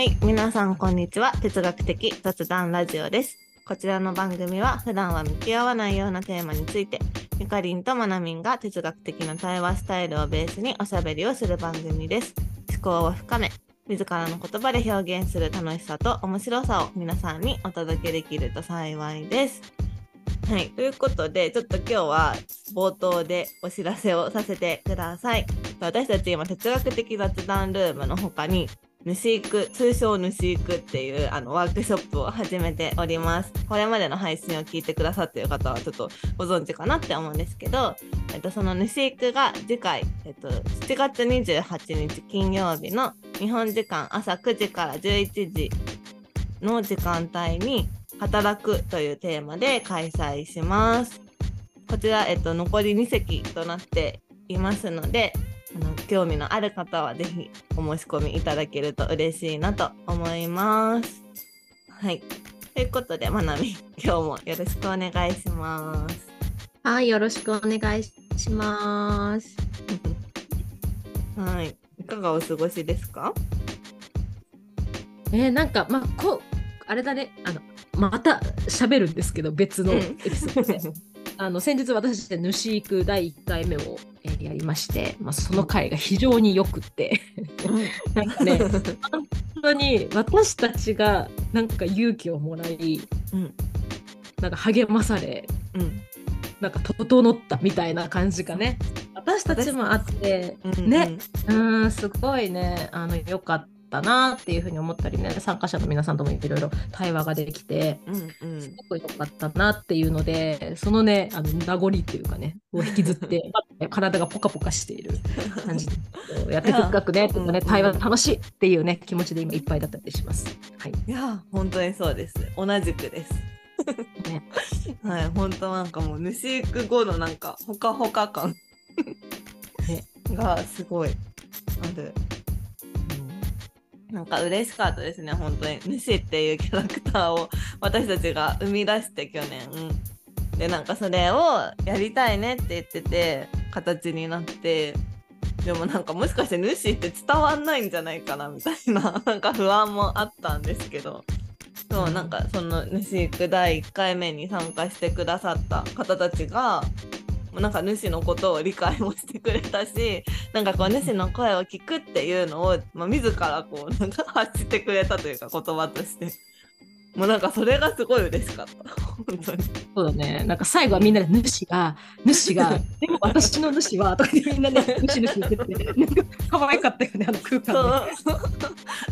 はい、皆さんこんにちは。哲学的雑談ラジオです。こちらの番組は普段は向き合わないようなテーマについて、ゆかりんとまなみんが哲学的な対話スタイルをベースにおしゃべりをする番組です。思考を深め、自らの言葉で表現する楽しさと面白さを皆さんにお届けできると幸いです。はい、ということで、ちょっと今日は冒頭でお知らせをさせてください。私たち今、哲学的雑談ルームの他に、主育、通称主育っていうあのワークショップを始めております。これまでの配信を聞いてくださっている方はちょっとご存知かなって思うんですけど、えっと、その主育が次回、えっと、7月28日金曜日の日本時間朝9時から11時の時間帯に働くというテーマで開催します。こちら、えっと、残り2席となっていますので、あの興味のある方はぜひお申し込みいただけると嬉しいなと思います。はい。ということで、まなみ、今日もよろしくお願いします。はい、よろしくお願いします。はい。いかがお過ごしですか？えーなんか、まあ、こう、あれだね、あの、また喋るんですけど、別のうんエピソードで。あの先日私主育第1回目を、えーやりまして、まあ、その回が非常によくってなんかね本当に私たちがなんか勇気をもらいうん。なんか励まされうん。なんか整ったみたいな感じがね私たちもあってうん。ね。うーんすごいねあのよかったなっていうふうに思ったりね参加者の皆さんともいろいろ対話ができてうん。うん。すごく良かったなっていうのでそのねあの名残っていうかねを引きずって 体がポカポカしている感じで やって哲学ねとかねうん対話楽しいっていうね気持ちで今いっぱいだったりします。はいいや、本当にそうです。同じくです。ね はい、本当なんかもう主育後のなんかほかほか感ねがすごいある。なんか嬉しかったですね、本当に。主っていうキャラクターを私たちが生み出して去年。で、なんかそれをやりたいねって言ってて、形になって、でもなんかもしかして主って伝わんないんじゃないかなみたいな、なんか不安もあったんですけど。そうなんかその主育第1回目に参加してくださった方たちがなんか主のことを理解もしてくれたし なんかこう主の声を聞くっていうのを、まあ、自らこう なんか発してくれたというか言葉として。もうなんかそれがすごい嬉しかった。本当に。そうだね。なんか最後はみんなで主が主がでも私の主はとかでみんなね主主言っててなんか可愛かったよねあの空そ間ね。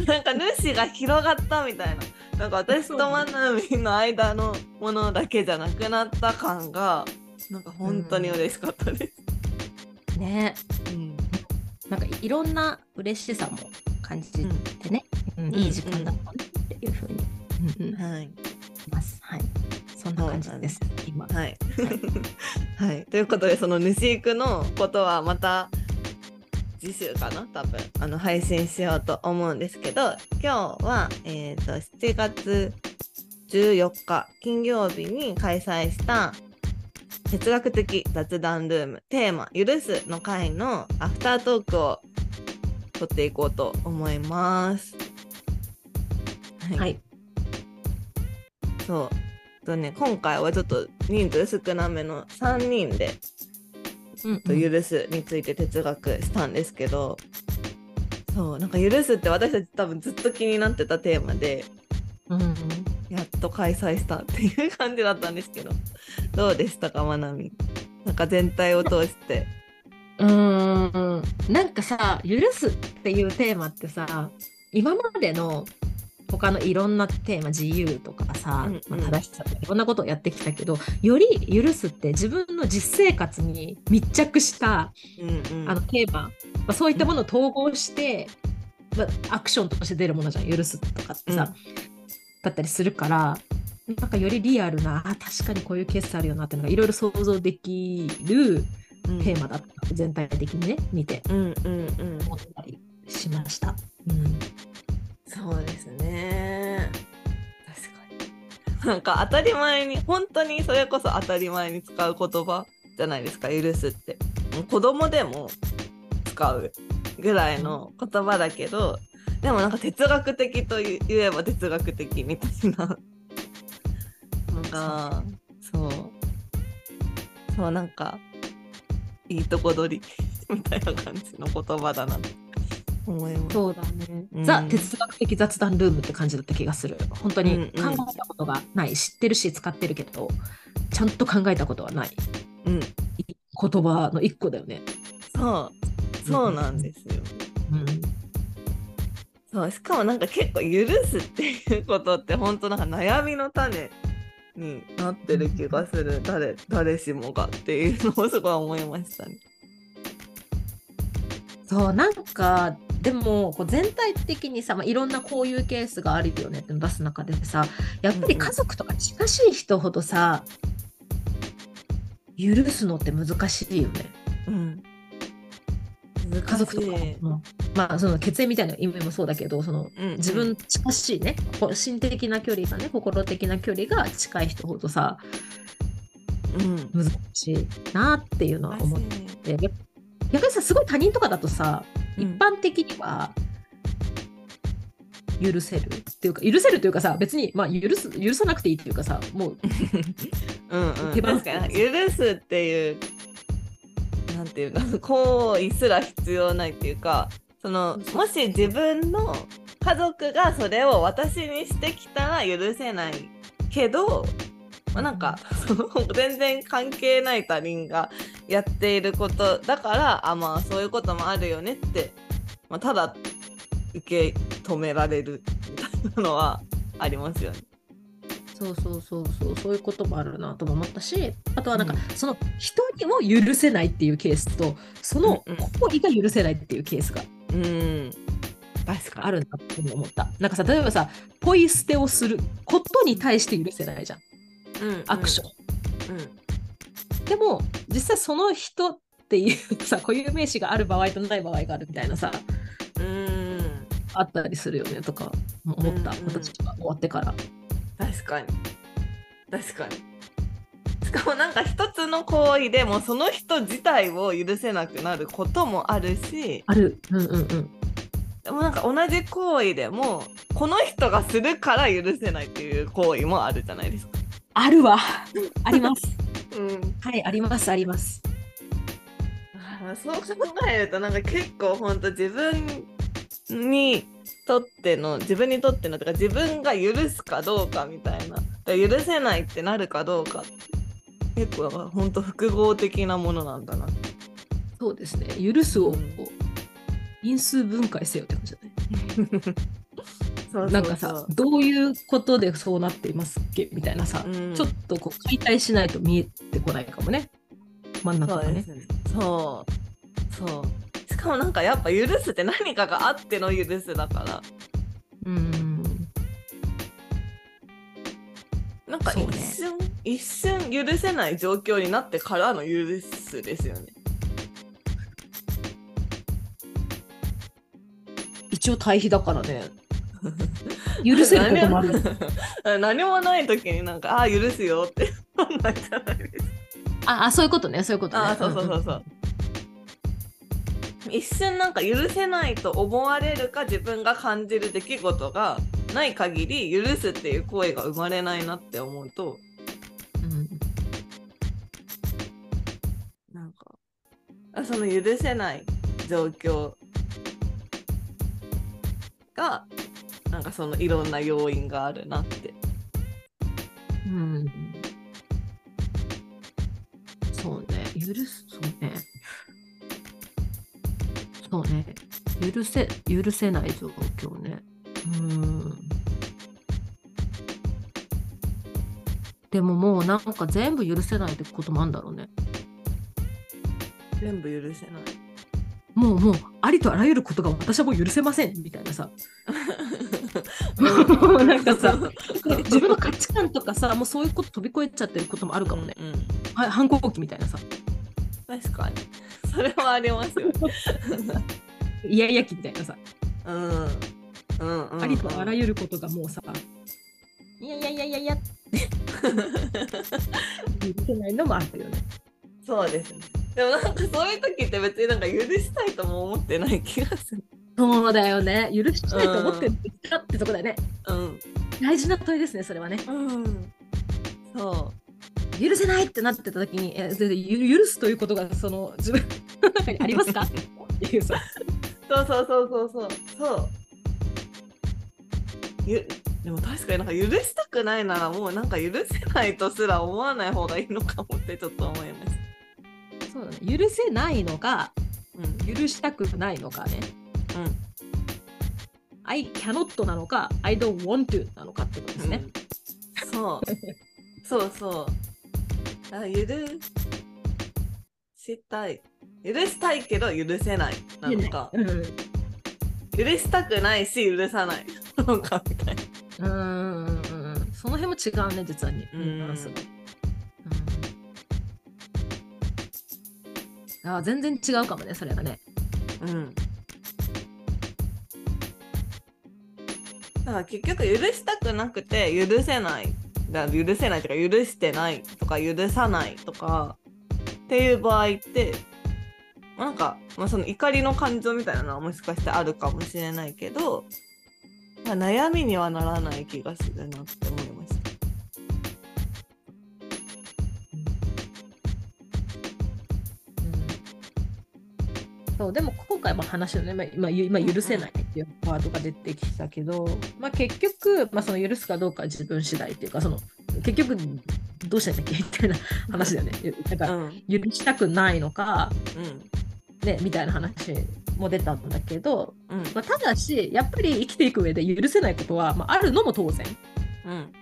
う。なんか主が広がったみたいな。なんか私とまなみの間のものだけじゃなくなった感がなんか本当に嬉しかったです。ね。うん。なんかいろんな嬉しさも感じてね、うん。んいい時間だったねっていうふうに、うん。うん。はい、ます。はい。そんな感じです。今。はい、はい、ということでその主育のことはまた次週かな？多分。あの配信しようと思うんですけど今日は、えー、と7月14日金曜日に開催した哲学的雑談ルームテーマ「許す」の回のアフタートークを撮っていこうと思います。はい。そう。とね、今回はちょっと人数少なめの3人でうんと許すについて哲学したんですけど、そう、なんか許すって私たち多分ずっと気になってたテーマで、うんうんやっと開催したっていう感じだったんですけど、どうでしたか、まなみ？なんか全体を通して。うーんなんかさ「許す」っていうテーマってさ今までの他のいろんなテーマ自由とかさ、うんうんまあ、正しさとかいろんなことをやってきたけどより「許す」って自分の実生活に密着したうんうん。あのテーマ、まあ、そういったものを統合して、まあ、アクションとして出るものじゃん許すとかってさ、だったりするからなんかよりリアルなあ確かにこういうケースあるよなっていうのがいろいろ想像できるうんテーマだった、全体的にね見てうんうんうん。思ったりしました。うんそうですね。確かに。なんか当たり前に、本当にそれこそ当たり前に使う言葉じゃないですか、許すって。子供でも使うぐらいの言葉だけど、でもなんか哲学的と言えば哲学的みたいなのがそうそうなんかいいとこ取りみたいな感じの言葉だなって思います。そうだね。うんザ・哲学的雑談ルームって感じだった気がする。本当にうんうん考えたことがない、知ってるし使ってるけど、ちゃんと考えたことはないうん、言葉の一個だよね。そうそうなんですよ。うん。そうしかもなんか結構許すっていうことって本当なんか悩みの種になってる気がする誰誰しもがっていうのをすごい思いましたね。そう、なんか、でもこう全体的にさ、まあ、いろんなこういうケースがあるよねってのを出す中でさやっぱり家族とか近しい人ほどさ、許すのって難しいよね。うん、家族とか。まあその血縁みたいな意味もそうだけどそのうん自分近しいね心的な距離がね心的な距離が近い人ほどさうん。難しいなっていうのは思って。や逆にさすごい他人とかだとさ、うん。一般的には許せるっていうか許せるというかさ別に、まあ、許す許さなくていいっていうかさもう うんうん、手放す許すっていうなんていうか 行為すら必要ないっていうかそのもし自分の家族がそれを私にしてきたら許せないけど、まあ、なんかその 全然関係ない他人がやっていることだからあまあそういうこともあるよねって、まあ、ただ受け止められるみたいなのはありますよね。そうそうそうそうそういうこともあるなとも思ったしあとはなんか、うん。その人にも許せないっていうケースとそのうんうん。行為が許せないっていうケースがうん。確かにあるなって思った。なんかさ例えばさポイ捨てをすることに対して許せないじゃん。うんアクション。うん。でも実際その人っていうさ固有名詞がある場合とない場合があるみたいなさうん。あったりするよねとか思った、うんうん。私が終わってから。確かに確かにしかもなんか一つの行為でもその人自体を許せなくなることもあるしある。うんうんうん。でもなんか同じ行為でもこの人がするから許せないっていう行為もあるじゃないですか。あるわ。あります。うん、はい、あります、あります。そう考えるとなんか結構ほんと自分にとっての自分にとってのとか自分が許すかどうかみたいな。許せないってなるかどうか。って結構だからほんと複合的なものなんだな。そうですね。許すをうん。因数分解せよって感じだね。そうそうなんかさ、どういうことでそうなっていますっけみたいなさ、うん。ちょっとこう解体しないと見えてこないかもね。真ん中がね。そう。ね。そう。そうしかもなんかやっぱ許すって何かがあっての許すだからうん。なんかそうね一瞬、一瞬許せない状況になってからの許すですよね。一応対比だからね。許せることもある。何何もない時になんか「ああ許すよ」って。ああ、そういうことね、そういうことね。ああそうそうそうそう。一瞬なんか許せないと思われるか自分が感じる出来事がない限り許すっていう行為が生まれないなって思うとうん。うんなんかあその許せない状況がなんかそのいろんな要因があるなって。うん。そうね、許す、そうね。そうね、許せ、許せない状況ね。うん。でももうなんか全部許せないってこともあるんだろうね。全部許せない。もうもうありとあらゆることが私はもう許せませんみたいなさ。なんかさ自分の価値観とかさ、もうそういうこと飛び越えちゃってることもあるかもね。うんうんはい、反抗期みたいなさ。確かに。それはありますよね。イヤイヤ期みたいなさ。うん。うんありとあらゆることがもうさ、いやいやいやいやいやって許せないのもあるよね。そうですね。でもなんかそういう時って別になんか許したいとも思ってない気がする。そうだよね。許したいと思ってるかってとこだよね。うん大事な問いですね、それはね。うんそ許せないってなってた時に、え許すということがその自分の中にありますか？っていうさ。うそうそうそうそうそうそうゆでも確かになんか許したくないならもうなんか許せないとすら思わない方がいいのかもってちょっと思いましそうだね。許せないのか、た。うん許したくないのかね。うん I cannot なのか、I don't want to なのかってことですね。うんそうそうそうだから許したい許したいけど許せない。なのか。うん許したくないし許さない。のかみたいな。うん。うん。うん。うん。その辺も違うね、実はに。うん。バランスが。うん。あ全然違うかもね、それがね。うん。だから結局許したくなくて許せない。だ許せないとか許してないとか許さないとかっていう場合ってなんか、まあ、その怒りの感情みたいなのはもしかしてあるかもしれないけど、まあ、悩みにはならない気がするなって思いました。そうでも今回も話のね、まあ今今許せないっていうワードが出てきたけど、まあ、結局、まあ、その許すかどうかは自分次第っていうかその結局どうしたんだっけ？みたいな話だよね。なんかうん許したくないのか、うんね、みたいな話も出たんだけど、うん。まあ、ただしやっぱり生きていく上で許せないことは、まあ、あるのも当然。っうん。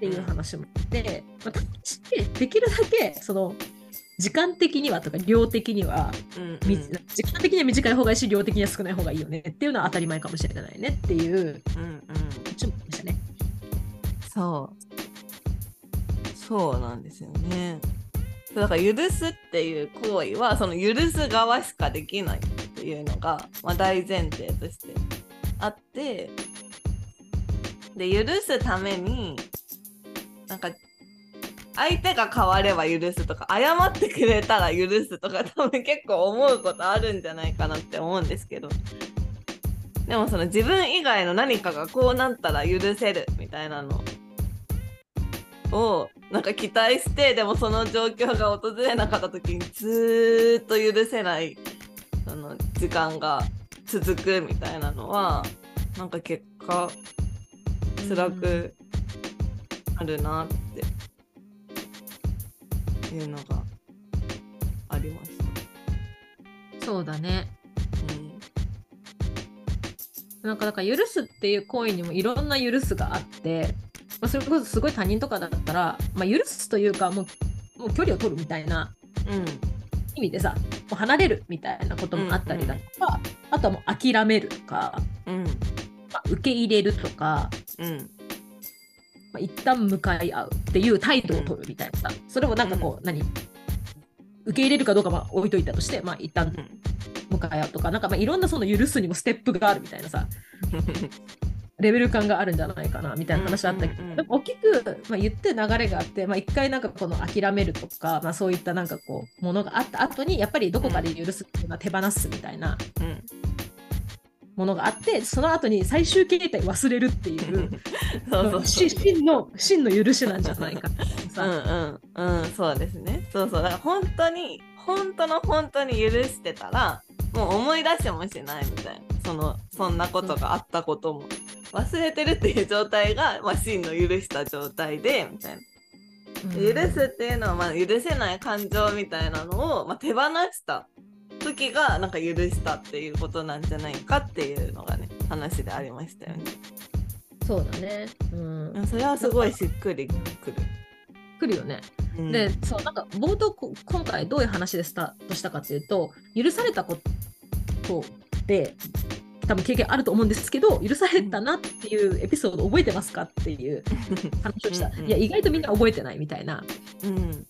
ていう話もあって、まあ、ただしできるだけその時間的にはとか量的にはうんみ時間的には短い方がいいし量的には少ない方がいいよね。っていうのは当たり前かもしれないね。っていううんうん。注目でしたね。そう。そうなんですよね。だから許すっていう行為はその許す側しかできないっていうのが、まあ、大前提としてあってで許すためになんか相手が変われば許すとか謝ってくれたら許すとか多分 結構思うことあるんじゃないかなって思うんですけど。でもその自分以外の何かがこうなったら許せるみたいなのをなんか期待してでもその状況が訪れなかった時にずーっと許せないその時間が続くみたいなのはなんか結果辛くあるなっていうのがありました。そうだね。うんなんかだから許すっていう行為にもいろんな許すがあって、まあ、それこそすごい他人とかだったら、まあ、許すというかもうもう距離を取るみたいな意味でさもう離れるみたいなこともあったりだとか、あとはもう諦めるとか、うん。まあ、受け入れるとか、うん。まあ、一旦向かい合うっていう態度を取るみたいなさ、それもなんかこう、何？受け入れるかどうかは置いといたとして、まあ、一旦向かい合うとかなんかまあいろんなその許すにもステップがあるみたいなさ レベル感があるんじゃないかなみたいな話あったけど、うんうんうんでも大きく、まあ、言って流れがあって、まあ、一回なんかこの諦めるとか、まあ、そういったなんかこうものがあった後にやっぱりどこかで許すっていうのは手放すみたいなうんものがあってその後に最終形態忘れるっていうそうそうそう。し真の真の許しなんじゃないかうさ、んうん。うんそうですね。そうそう。だから本当に本当の本当に許してたらもう思い出しもしないみたいな。そのそんなことがあったことも、忘れてるっていう状態が、まあ、真の許した状態でみたいな。うん。許すっていうのは、まあ、許せない感情みたいなのを、まあ、手放した時がなんか許したっていうことなんじゃないかっていうのがね話でありましたよね。そうだね、うん。うんそれはすごいしっくりくる。来るよね。うん。でそうなんか冒頭こ今回どういう話でスタートしたかっていうと許されたことで多分経験あると思うんですけど許されたなっていうエピソード覚えてますかっていう 話をした。うんうんいや意外とみんな覚えてないみたいな。うん。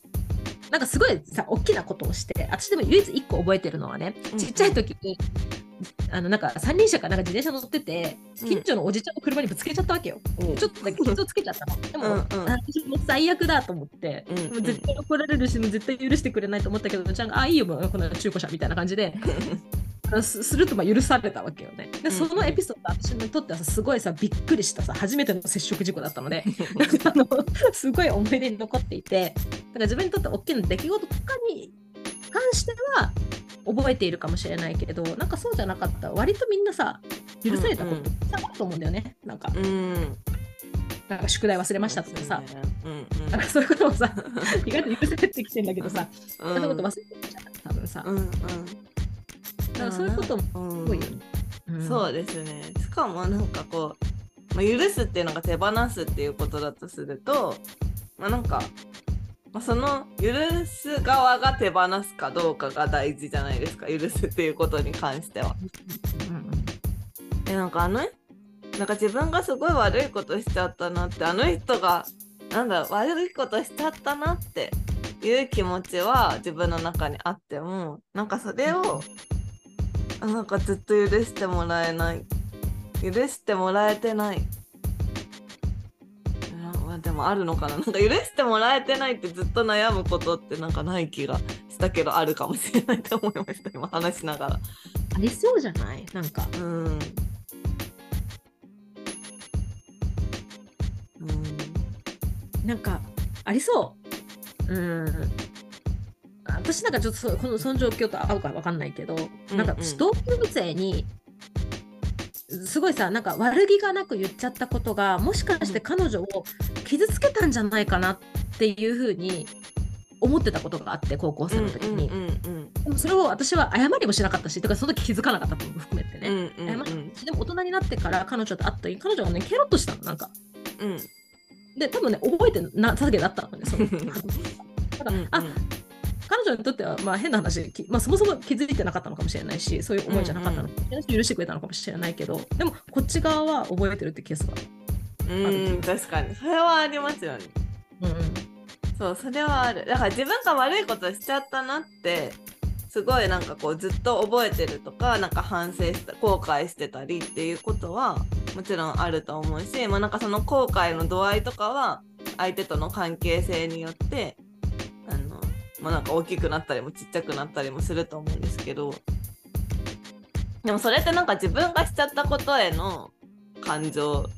なんかすごいさ大きなことをして私でも唯一1個覚えてるのはねうんちっちゃい時にあのなんか三輪車かなんか自転車乗っててうん。近所のおじちゃんの車にぶつけちゃったわけよ。うん。ちょっとだけ傷をつけちゃったの。でも、うんうん。私もう最悪だと思って、うんうん。もう絶対怒られるし、もう絶対許してくれないと思ったけど、ちゃんが、あ、いいよ、もうこの中古車みたいな感じで、すするとまあ許されたわけよね。で、うんそのエピソード、私にとってはさすごいさ、びっくりしたさ、初めての接触事故だったので、あのすごい思い出に残っていて、だから自分にとって大きな出来事とかに関しては覚えているかもしれないけど、なんかそうじゃなかった。割とみんなさ、許されたことさんあると思うんだよね。なんか、うん。なんか宿題忘れましたとかさ、うんなんかそういうことをさ、意外と許されてきてんだけどさ、うん。そんなこと忘れてるじゃん、多分さ。うんうん。だからそういうこともうん多いよね。うんそうですね。しかもなんかこう、まあ、許すっていうのが手放すっていうことだとすると、まあ、なんか、まあ、その許す側が手放すかどうかが大事じゃないですか許すっていうことに関しては。うんでなんかあのなんか自分がすごい悪いことしちゃったなってあの人がなんだ悪いことしちゃったなっていう気持ちは自分の中にあってもなんかそれをあなんかずっと許してもらえない。許してもらえてない。なまあでもあるのかな。なんか許してもらえてないってずっと悩むことってなんかない気がしたけどあるかもしれないと思いました。今話しながら。ありそうじゃない？なんか。うん。うん。なんかありそう。うん。私なんかちょっとこのその状況と合うかわかんないけど、なんかうん。うん同級生にすごいさなんか悪気がなく言っちゃったことがもしかして彼女を傷つけたんじゃないかなっていうふうに思ってたことがあって高校生の時に、うんうんでもそれを私は謝りもしなかったしとかその時気づかなかったことも含めてうんね、うんうん。謝ったしでも大人になってから彼女と会った時彼女がねケロッとしたのなんか。うん。で多分ね覚えてなさげだったのねその だから、うんあ彼女にとってはまあ変な話、きまあ、そもそも気づいてなかったのかもしれないしそういう思いじゃなかったのかもしれないし、許してくれたのかもしれないけどでもこっち側は覚えてるってケースがうん確かに。それはありますよね。うんうん。そうそれはある。だから自分が悪いことしちゃったなってすごいなんかこうずっと覚えてるとかなんか反省した後悔してたりっていうことはもちろんあると思うし、まあ、なんかその後悔の度合いとかは相手との関係性によってまあ、なんか大きくなったりもちっちゃくなったりもすると思うんですけど。でもそれってなんか自分がしちゃったことへの感情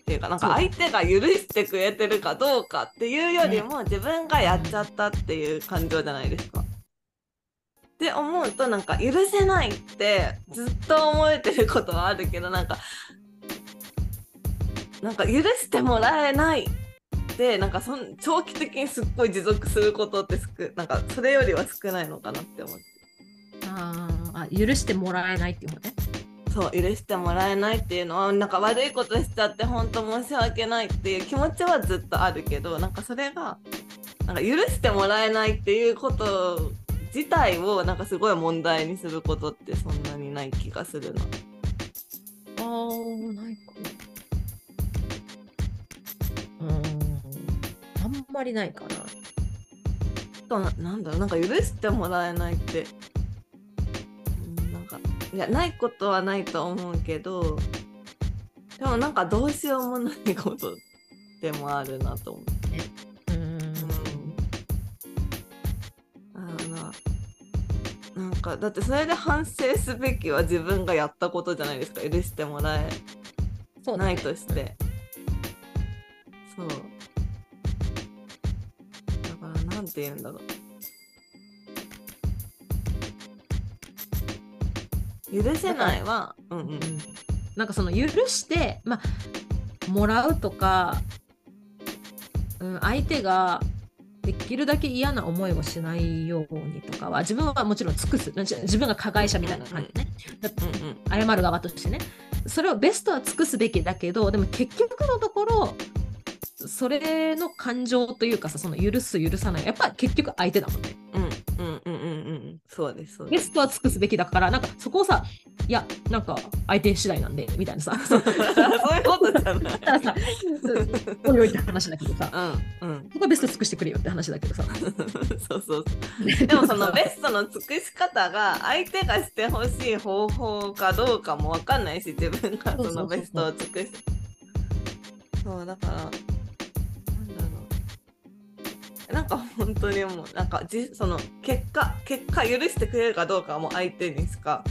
っていうかなんか相手が許してくれてるかどうかっていうよりも自分がやっちゃったっていう感情じゃないですか。って思うとなんか許せないってずっと思えてることはあるけどなんかなんか許してもらえないってなんかそん長期的にすっごい持続することってすくなんかそれよりは少ないのかなって思って。あーあ許してもらえないっていうのね。そう許してもらえないっていうのはなんか悪いことしちゃって本当申し訳ないっていう気持ちはずっとあるけどなんかそれがなんか許してもらえないっていうこと自体をなんかすごい問題にすることってそんなにない気がするな。あーないか。うまりないかな。ななんだろうなんか許してもらえないって、うん、なんかいやないことはないと思うけどでもなんかどうしようもないことでもあるなと思う。うん。あのななんかだってそれで反省すべきは自分がやったことじゃないですか。許してもらえないとして。そうだからなんて言うんだろう。許せないはうんうんうん。なんかその許して、まあ、もらうとか、うん、相手ができるだけ嫌な思いをしないようにとかは自分はもちろん尽くす。自自分が加害者みたいな感じね、うんうん。謝る側としてね。それをベストは尽くすべきだけどでも結局のところそれの感情というかさその許す許さない。やっぱ結局相手だもんね。うんうんうんうんうん。そうですそうです。ベストは尽くすべきだからなんかそこをさいやなんか相手次第なんでみたいなさ。そういうことじゃない。だからさおいおいって話だけどさ。うんうん。そこはベスト尽くしてくれよって話だけどさ。そうそうそう。でもそのベストの尽くし方が相手がしてほしい方法かどうかもわかんないし自分がそのベストを尽くしそうだからなんか本当にもうなんかじその結果結果許してくれるかどうかはもう相手にしか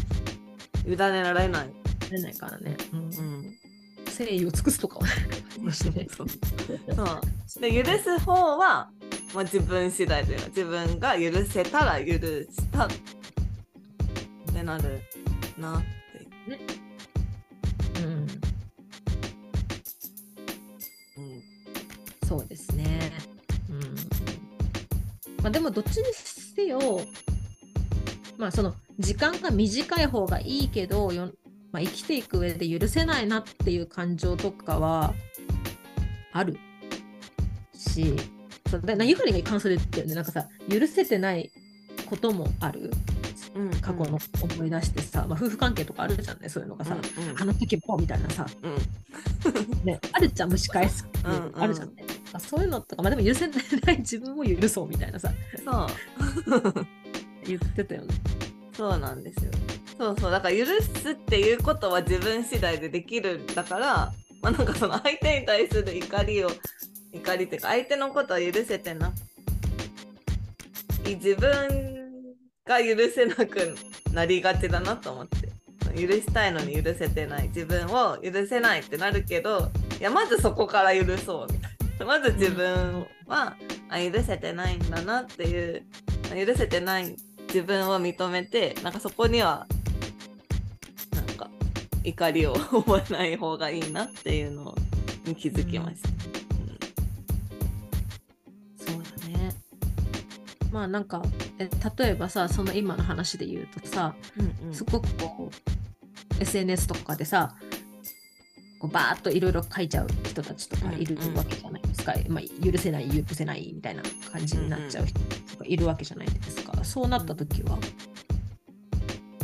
委ねられない。出ないからね。うんうん、誠意を尽くすとかは。そうそうで許す方は、まあ、自分次第というか自分が許せたら許したってなるなって。うん。うんそうですね。うん。まあでもどっちにせよ、まあその時間が短い方がいいけど、よまあ、生きていく上で許せないなっていう感情とかはあるし、そうだなゆかりが感想で言ってるね、なんかさ、許せてないこともある。うん過去の思い出してさ、まあ、夫婦関係とかあるじゃんね、そういうのがさ、うんうん。あの時もみたいなさ、うん。ね、あるじゃん、蒸し返す、うんうん。あるじゃんね。あそういうのとか、まあ、でも許せない 自分を許そうみたいなさ、そう。言ってたよね。そうなんですよ。そうそう。だから許すっていうことは自分次第でできるんだから、まあ、なんかその相手に対する怒りを怒りっていうか相手のことは許せてない自分が許せなくなりがちだなと思って。許したいのに許せてない。自分を許せないってなるけどいやまずそこから許そうみたいな まず自分は、あ許せてないんだなっていう許せてない自分を認めてなんかそこにはなんか怒りを覚えない方がいいなっていうのに気づきました。そうだね。まあなんか、え例えばさ、その今の話で言うとさ、うんうん。すごくこう、SNS とかでさ、こうバーッといろいろ書いちゃう人たちとかいるうんうん。わけじゃない？か、まあ、許せない許せないみたいな感じになっちゃう人とかいるわけじゃないですか、そうなった時は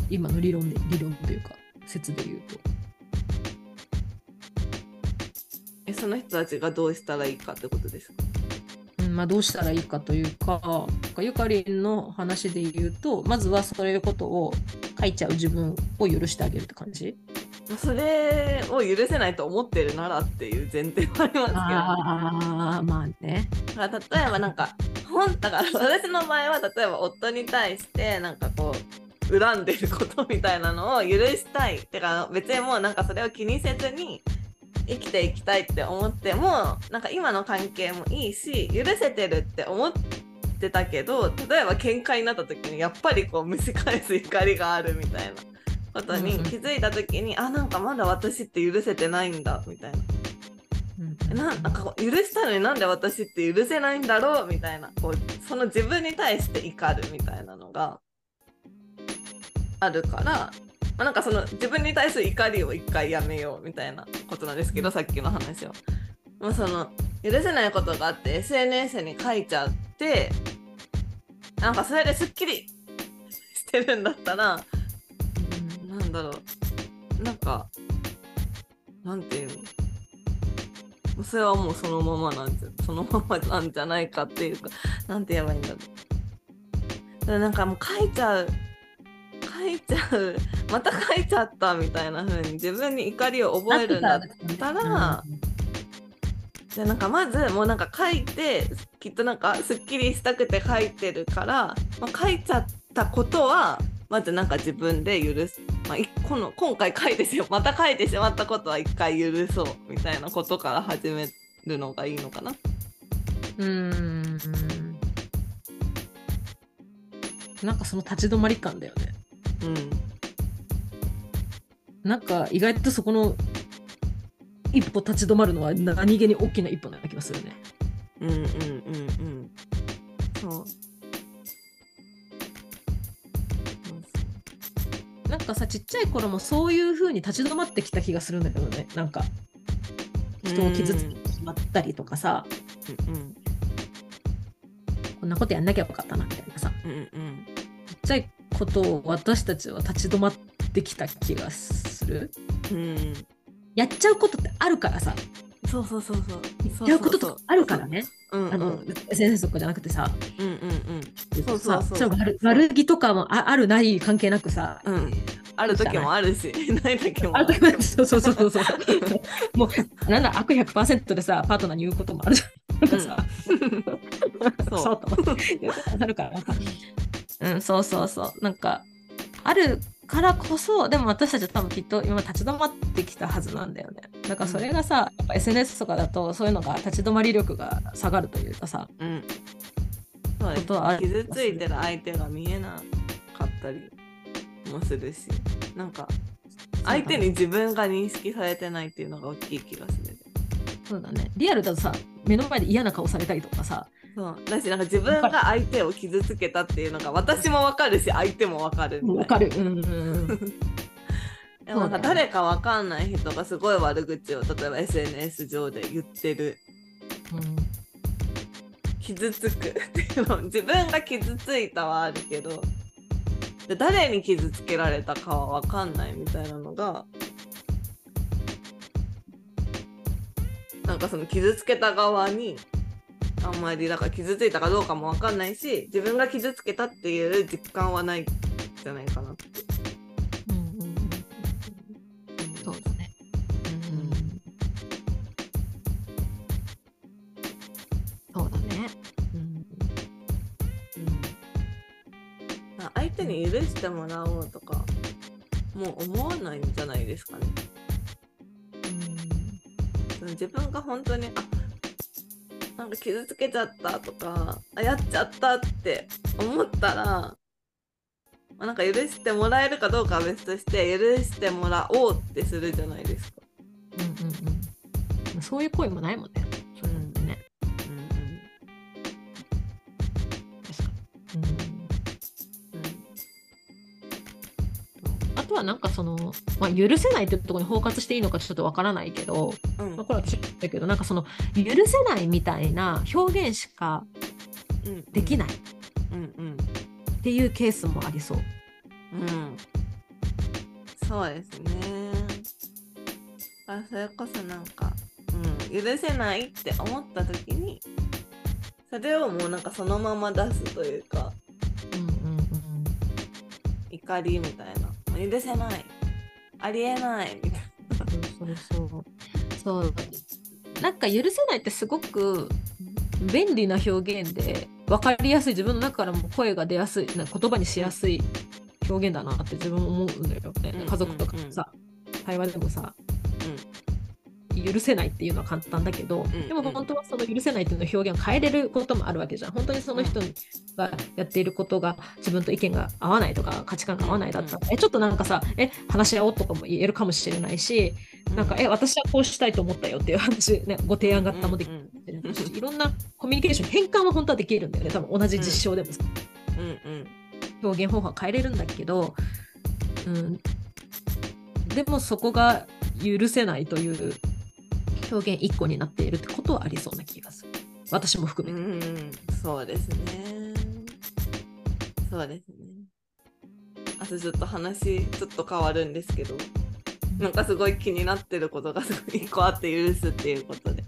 今の理論で理論というか説で言うと。えその人たちがどうしたらいいかってことですか？うんまあ、どうしたらいいかというかゆかりんの話で言うとまずはそういうことを書いちゃう自分を許してあげるって感じそれを許せないと思ってるならっていう前提はありますけど。ああまあね。だから例えばなんか本だから 私の場合は例えば夫に対してなんかこう恨んでることみたいなのを許したいてか別にもうなんかそれを気にせずに生きていきたいって思ってもなんか今の関係もいいし許せてるって思ってたけど例えば喧嘩になった時にやっぱりこう蒸し返す怒りがあるみたいなことに気づいた時に、あなんかまだ私って許せてないんだみたいな。うんななんか許したのになんで私って許せないんだろうみたいなこうその自分に対して怒るみたいなのがあるから、まあ、なんかその自分に対する怒りを一回やめようみたいなことなんですけど、さっきの話は。まあ、その許せないことがあって SNS に書いちゃってなんかそれですっきりしてるんだったらなんだろう。なんかなんていうの？それはもうそのままなんじゃそのままなんじゃないかっていうかなんて言えばいいんだろう。だからなんかもう書いちゃう書いちゃうまた書いちゃったみたいな風に自分に怒りを覚えるんだったらじゃあなんかまずもうなんか書いてきっとなんかすっきりしたくて書いてるから、まあ、書いちゃったことはまずなんか自分で許す、まあ、いこの今回書いてしままた書いてしまったことは一回許そうみたいなことから始めるのがいいのかな。うんうん。なんかその立ち止まり感だよね。うん。なんか意外とそこの一歩立ち止まるのは何気に大きな一歩な気がするね。うんうんうんうん。そうなんかさちっちゃい頃もそういう風に立ち止まってきた気がするんだけどね。なんか人を傷つけてしまったりとかさ、うんうん。こんなことやんなきゃよかったなみたいなさ。うんうん。ちっちゃいことを私たちは立ち止まってきた気がする。うん。やっちゃうことってあるからさ。そうそうそうそう。やっちゃうこととかあるからね。うんうん。あの SNS とかじゃなくてさ。うんうんうんそうさそう。そう悪悪気とかもああるない関係なくさ、うん。ある時もあるし。ない。時もある。時もそうそうそうそうそう。もうなんだ悪100%でさパートナーに言うこともあるじゃん。かさ、そう。となるからなんかうんそうそうそう。なんかあるからこそでも私たちは多分きっと今立ち止まってきたはずなんだよね。だからそれがさ、やっぱ SNS とかだとそういうのが立ち止まり力が下がるというかさ。うんそうことはある傷ついてる相手が見えなかったりもするし。なんか相手に自分が認識されてないっていうのが大きい気がするそうだね。リアルだとさ目の前で嫌な顔されたりとかさ。そう。だしなんか自分が相手を傷つけたっていうのが私もわかるし相手もわかるみたいな。わかる。うんうんうん。でもなんか誰かわかんない人がすごい悪口を例えば SNS 上で言ってる傷つくっていうの自分が傷ついたはあるけど誰に傷つけられたかは分かんないみたいなのがなんかその傷つけた側にあんまりだから傷ついたかどうかも分かんないし自分が傷つけたっていう実感はないじゃないかなって。に許してもらおうとかもう思わないんじゃないですかね。その自分が本当にあなんか傷つけちゃったとかあやっちゃったって思ったら、まあ、なんか許してもらえるかどうかは別として許してもらおうってするじゃないですか。うんうんうんそういう声もないもんねとはなんかその、まあ、許せないってところに包括していいのかちょっとわからないけど、うん。うんまあ、これは私だけどなんかその許せないみたいな表現しかうん。できないっていうケースもありそう。うん。そうですね。あそれこそなんか、うん、許せないって思った時にそれをもうなんかそのまま出すというかうんうんうん。怒りみたいな許せないありえないみたいそうそうそう。そう。なんか許せないってすごく便利な表現で分かりやすい自分の中からも声が出やすいな言葉にしやすい表現だなって自分も思うんだよねうんうんうん。家族とかさ、会話でもさ、許せないっていうのは簡単だけど、んうん。でも本当はその許せないっていうの表現を変えれることもあるわけじゃん。本当にその人がやっていることが自分と意見が合わないとか価値観が合わないだったら、えちょっとなんかさえ話し合おうとかも言えるかもしれないし、うん。なんかえ私はこうしたいと思ったよっていう話、ね、ご提案型もできうんうん。いろんなコミュニケーション変換は本当はできるんだよね。多分同じ実証でもさ。うんうん。表現方法は変えれるんだけど、うん、でもそこが許せないという表現一個になっているってことはありそうな気がする。私も含うめて。んそうですね。そうですね。あとちょっと話ちょっと変わるんですけどなんかすごい気になってることがすごい一個あって許すっていうことで。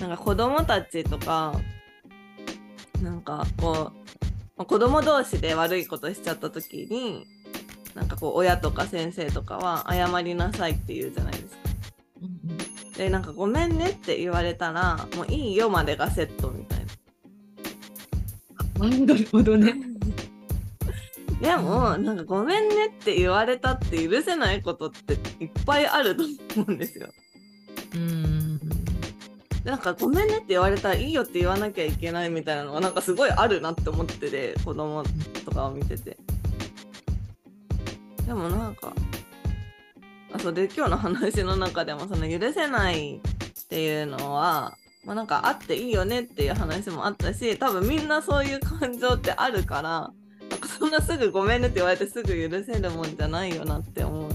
なんか子供たちとかなんかこうまあ子供同士で悪いことしちゃった時になんかこう親とか先生とかは謝りなさいって言うじゃないですか。うんうんでなんかごめんねって言われたらもういいよまでがセットみたいな。なるほどね。でもなんかごめんねって言われたって許せないことっていっぱいあると思うんですよ。うんでなんかごめんねって言われたらいいよって言わなきゃいけないみたいなのがなんかすごいあるなって思ってて子供とかを見てて。でもなんかあそうで今日の話の中でもその許せないっていうのは、まあ、なんかあっていいよねっていう話もあったし多分みんなそういう感情ってあるからなんかそんなすぐごめんねって言われてすぐ許せるもんじゃないよなって思う。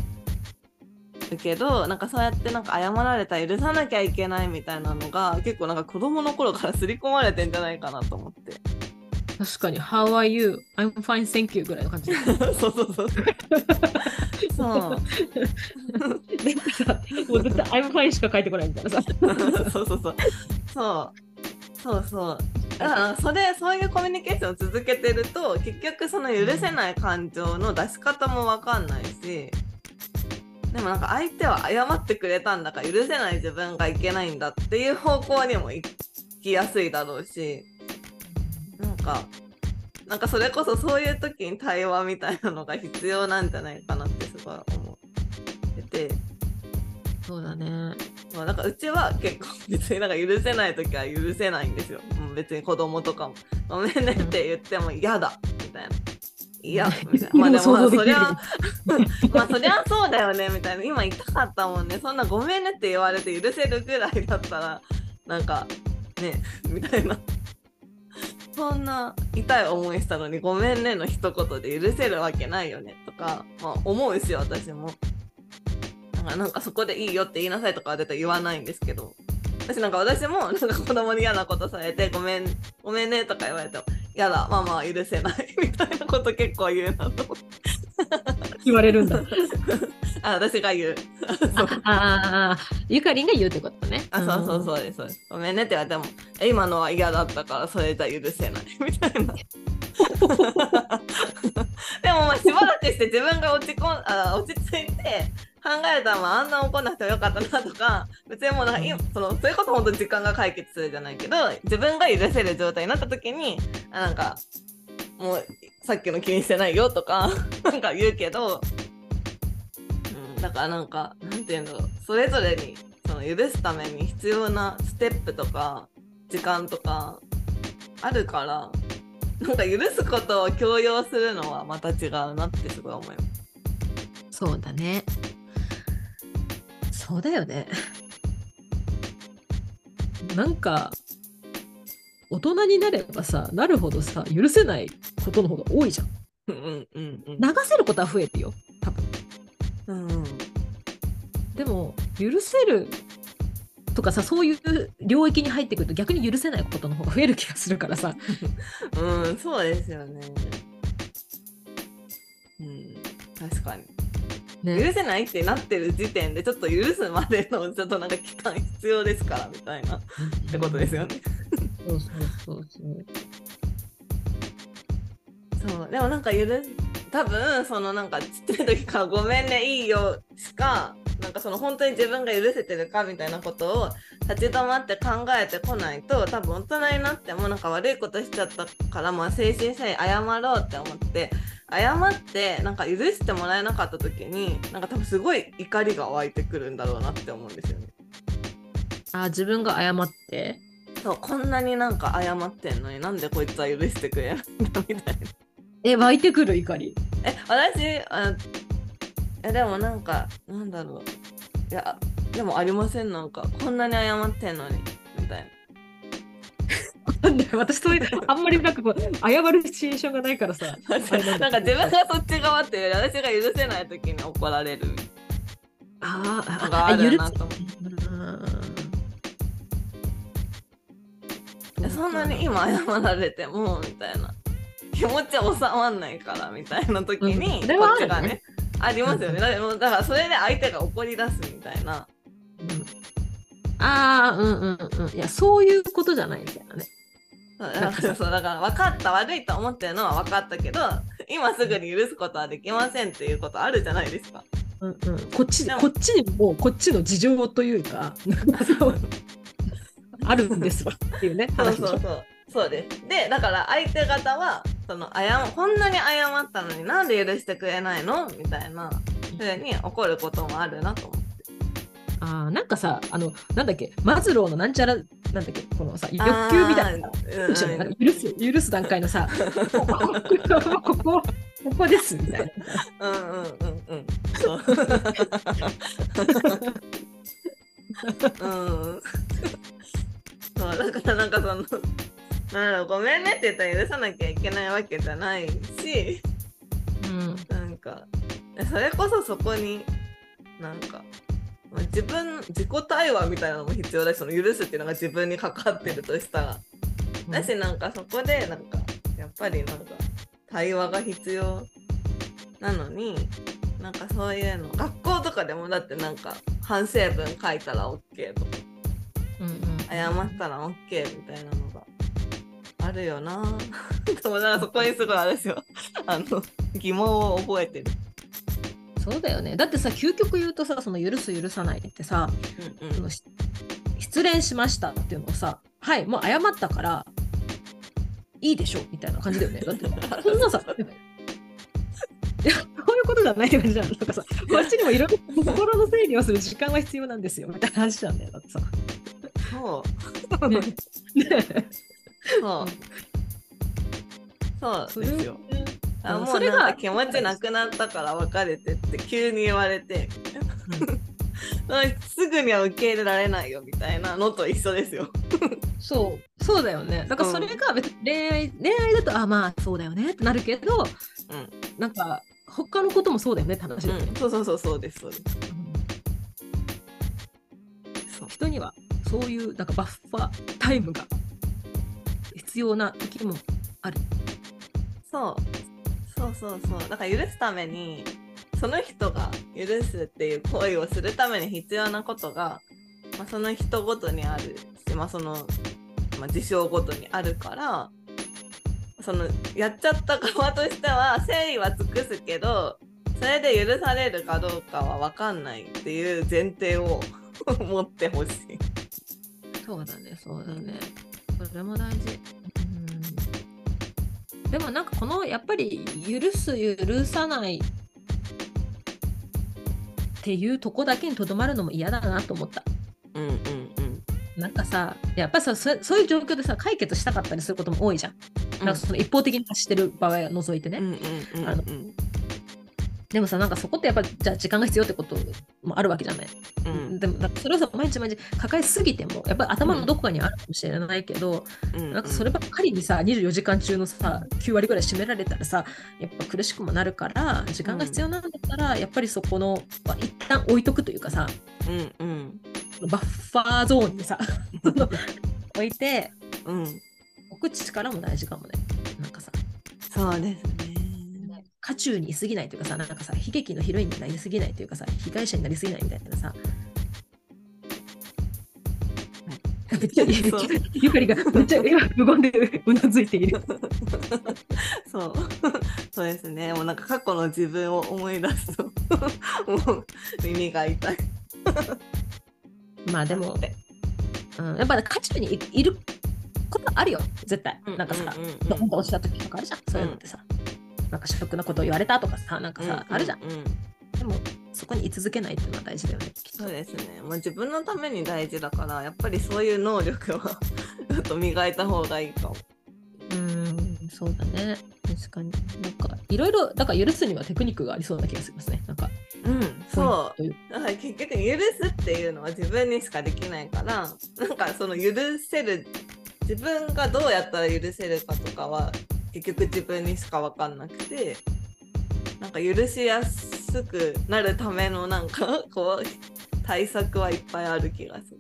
けどなんかそうやってなんか謝られたら許さなきゃいけないみたいなのが結構なんか子供の頃から刷り込まれてんじゃないかなと思って確かに、How are you? I'm fine, thank you ぐらいの感じ。そうそうそうそうそうでもさ、もう絶対 I'm fine しか書いてこないみたいなさ。そうそうそう。そう。そう そう。それそういうコミュニケーションを続けてると結局その許せない感情の出し方も分かんないしでもなんか相手は謝ってくれたんだから許せない自分がいけないんだっていう方向にも行きやすいだろうしかなんかそれこそそういう時に対話みたいなのが必要なんじゃないかなってすごい思っててそうだね。まあ、なんかうちは結構別になんか許せない時は許せないんですよ。もう別に子供とかも。ごめんねって言っても嫌だみたいな。嫌みたいな。まあでもそりゃ、まあそりゃそうだよねみたいな。今痛かったもんね。そんなごめんねって言われて許せるぐらいだったら、なんかね、みたいな。そんな痛い思いしたのにごめんねの一言で許せるわけないよねとか、まあ、思うし私も。だからなんかそこでいいよって言いなさいとかは絶対言わないんですけど私なんか私もなんか子供に嫌なことされてごめんごめんねとか言われて嫌だママは許せないみたいなこと結構言うなと 言われるんだ。あ私が言うああ、ゆかりんが言うってことね。あそうそうそうですそうですごめんねって言われても今のは嫌だったからそれじゃ許せないみたいなでもまあしばらくして自分が落ち込んあ落ち着いて考えたらまああんな怒んなくてもよかったなとか別にもうなんか今そのそれこそ本当時間が解決するじゃないけど自分が許せる状態になった時にあなんかもうさっきの気にしてないよとかなんか言うけど、だからなんかなんていうのそれぞれにその許すために必要なステップとか時間とかあるからなんか許すことを強要するのはまた違うなってすごい思います。そうだね。そうだよね。なんか、大人になればさ、なるほどさ、許せないことの方が多いじゃん。うんうんうん流せることは増えてよ。うんうんでも、許せるとかさ、そういう領域に入ってくると逆に許せないことの方が増える気がするからさ。うん、そうですよね。うん、確かに。許ね、せないってなってる時点でちょっと許すまでのちょっとなんか期間必要ですからみたいなってことですよね。そうそうそうそう。そうでもなんか許す多分そのなんかちっちゃい時から「ごめんねいいよ」しかなんかその本当に自分が許せてるかみたいなことを立ち止まって考えてこないと多分大人になってもなんか悪いことしちゃったからまあ精神性謝ろうって思って謝ってなんか許してもらえなかった時になんか多分すごい怒りが湧いてくるんだろうなって思うんですよね。あ、自分が謝って？そうこんなになんか謝ってんのになんでこいつは許してくれないんだみたいな。え、湧いてくる怒り。え私あえでもなんかなんだろう。いやでもありませんなんか。こんなに謝ってんのに。みたいな。ん で私そういう、あんまりなんかこう、謝るシチュエーションがないからさ。なんか自分がそっち側っていうより私が許せない時に怒られる。あーのがあるなと思ってえそんなに今謝られてもみたいな気持ち収まんないからみたいな時に、うん。こっちがね。ありますよね。だからもうだからそれで相手が怒り出すみたいな。うん。ああ、うんうんうん。いや、そういうことじゃないみたいなね。そうだからそうだから分かった悪いと思ってるのは分かったけど今すぐに許すことはできませんっていうことあるじゃないですか。うんうん、こっちこっちにもこっちの事情というか、あるんですわっていうね。そうそうそうそうです。でだから相手方はその謝こんなに謝ったのになんで許してくれないのみたいなふうに怒ることもあるなと思って。あーなんかさあのなんだっけマズローのなんちゃらなんだっけこのさ欲求みたいなうん許す許す段階のさここここここですみたいな。うんうんうんうん。そう。うん。そうだからなんかそのなんだろうごめんねって言ったら許さなきゃいけないわけじゃないし。うんなんかそれこそそこになんかまあ自分自己対話みたいなのも必要だしその許すっていうのが自分にかかってるとしたら。だしなんかそこでなんかやっぱりなんか対話が必要なのになんかそういうの学校とかでもだってなんか反省文書いたら OK とかうんうん謝ったら OK みたいなのがあるよな でもそこにすごい私は あの疑問を覚えてる。そうだよねだってさ究極言うとさその許す許さないってさうんそのし失恋しましたっていうのをさはいもう謝ったからいいいでしょみたいな感じだよね。だって、そんなさ、いや、こういうことじゃないって感じじゃん。なんかさ、こっちにもいろいろ心の整理をする時間は必要なんですよみたいな話なんだよ。だってさ。そう。ねそう。そうですよ。あもううんそれが気持ちなくなったから別れてって急に言われて、うん すぐには受け入れられないよみたいなのと一緒ですよ。そう、そうだよね。だからそれが別に恋愛、恋愛だと、あ、まあそうだよねってなるけど、うんなんか他のこともそうだよねって話ね。うん、そうそうそうそうですそうです。そう人にはそういうなんかバッファータイムが必要な時もある。そうそうそうそうだから許すためにその人が許すっていう行為をするために必要なことが、まあ、その人ごとにあるし、まあ、その、まあ、事象ごとにあるからそのやっちゃった側としては誠意は尽くすけどそれで許されるかどうかは分かんないっていう前提を 持ってほしい。そうだね、そうだね。それも大事。うん。でもなんかこのやっぱり許す許さないっていうとこだけにとどまるのも嫌だなと思った。うんうんうんなんかさ、やっぱさそ、そういう状況でさ、解決したかったりすることも多いじゃん。なんかその一方的に発してる場合を除いてね。でもさ、なんかそこってやっぱじゃあ時間が必要ってこともあるわけじゃない。うんでもそれをさ、毎日毎日抱えすぎても、やっぱり頭のどこかにあるかもしれないけど、うんなんかそればっかりにさ、24時間中のさ、9割ぐらい占められたらさ、やっぱ苦しくもなるから、時間が必要なんだったら、やっぱりそこの、まあ、一旦置いとくというかさ、うんうんバッファーゾーンにさ、置いて、うん置く力も大事かもね。なんかさ、そうですね。渦中にいすぎないというかさ、なんかさ、悲劇のヒロインになりすぎないというかさ、被害者になりすぎないみたいなさ。ゆかりがめっちゃ今無言でうなずいている。そう。そうですね。もうなんか過去の自分を思い出すと、もう耳が痛い。まあでもうん、やっぱ渦中にいいることあるよ、絶対う。んなんかさうんうんうん、ドンと落ちた時とかあるじゃん、そういうのってさ。なんかショックなことを言われたとかさ、なんかさ、あるじゃん。ううでも、そこに居続けないっていうのは大事だよね、そうですね。もう自分のために大事だから、やっぱりそういう能力はちょっと磨いた方がいいかも。うん、そうだね。確かに。なんか、いろいろ、だから許すにはテクニックがありそうな気がしますね。なんか、うん、そポイントというう。だから結局許すっていうのは自分にしかできないから、なんかその許せる、自分がどうやったら許せるかとかは結局自分にしか分かんなくて、なんか許しやすくなるためのなんか こう対策はいっぱいある気がする。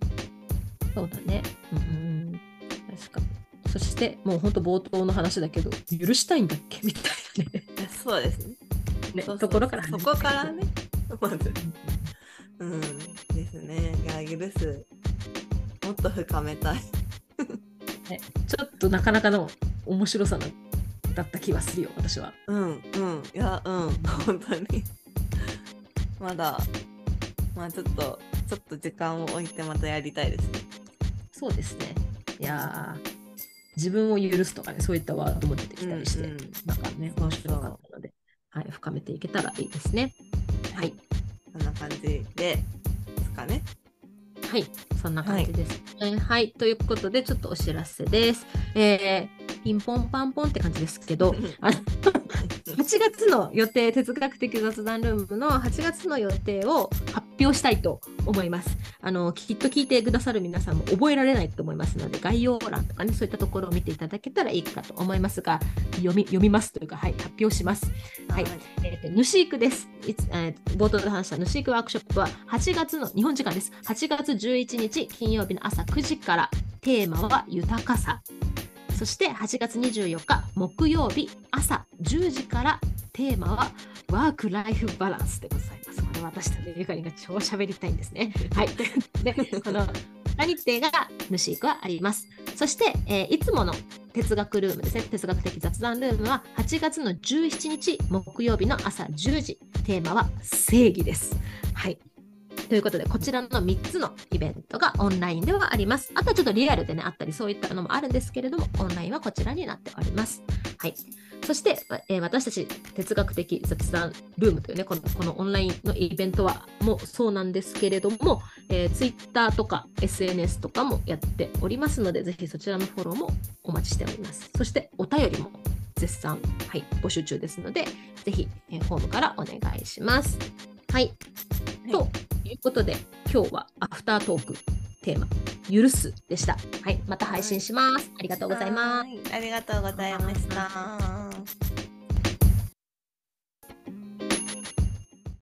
そうだね。うん、確かに。そして、もう本当冒頭の話だけど、許したいんだっけ？みたいなね そうですね。ねそうところからそこからね。まず。うん。ですね。いや、許す。もっと深めたい。ねちょっとなかなかの面白さなだった気はするよ、私は。うんうん。いや、うん。本当に。まだ、まあちょっと、ちょっと時間を置いてまたやりたいですね。そうですね。いやー自分を許すとかね、そういったワードも出てきたりして、うんうんなんかね、面白かったので、はい、深めていけたらいいですね。はい。こんな感じで、ですかね。はい、そんな感じです。はい、はい、ということで、ちょっとお知らせです。えーピンポンパンポンって感じですけど、あの8月の予定、哲学的雑談ルームの8月の予定を発表したいと思います。あの、きっと聞いてくださる皆さんも覚えられないと思いますので、概要欄とかね、そういったところを見ていただけたらいいかと思いますが、読み読みますというか、はい、発表します。はいえーと、ヌシークです。いつえー冒頭で話したヌシークワークショップは8月の日本時間です。8月11日金曜日の朝9時からテーマは豊かさ。そして8月24日木曜日朝10時からテーマはワークライフバランスでございます。これ私とねゆかりが超喋りたいんですね。はい。で、この日程がヌシークはあります。そして、えーいつもの哲学ルームですね、哲学的雑談ルームは8月の17日木曜日の朝10時、テーマは正義です。はい。ということで、こちらの3つのイベントがオンラインではあります。あとはちょっとリアルでね、あったり、そういったのもあるんですけれども、オンラインはこちらになっております。はい。そして、えー私たち哲学的雑談ルームというね、このこのオンラインのイベントはもそうなんですけれども、えー、Twitter とか SNS とかもやっておりますので、ぜひそちらのフォローもお待ちしております。そして、お便りも絶賛、はい、募集中ですので、ぜひ、えーフォームからお願いします。はい。ということで、今日はアフタートークテーマ、許すでした。はい。また配信します。ありがとうございます。ありがとうございました。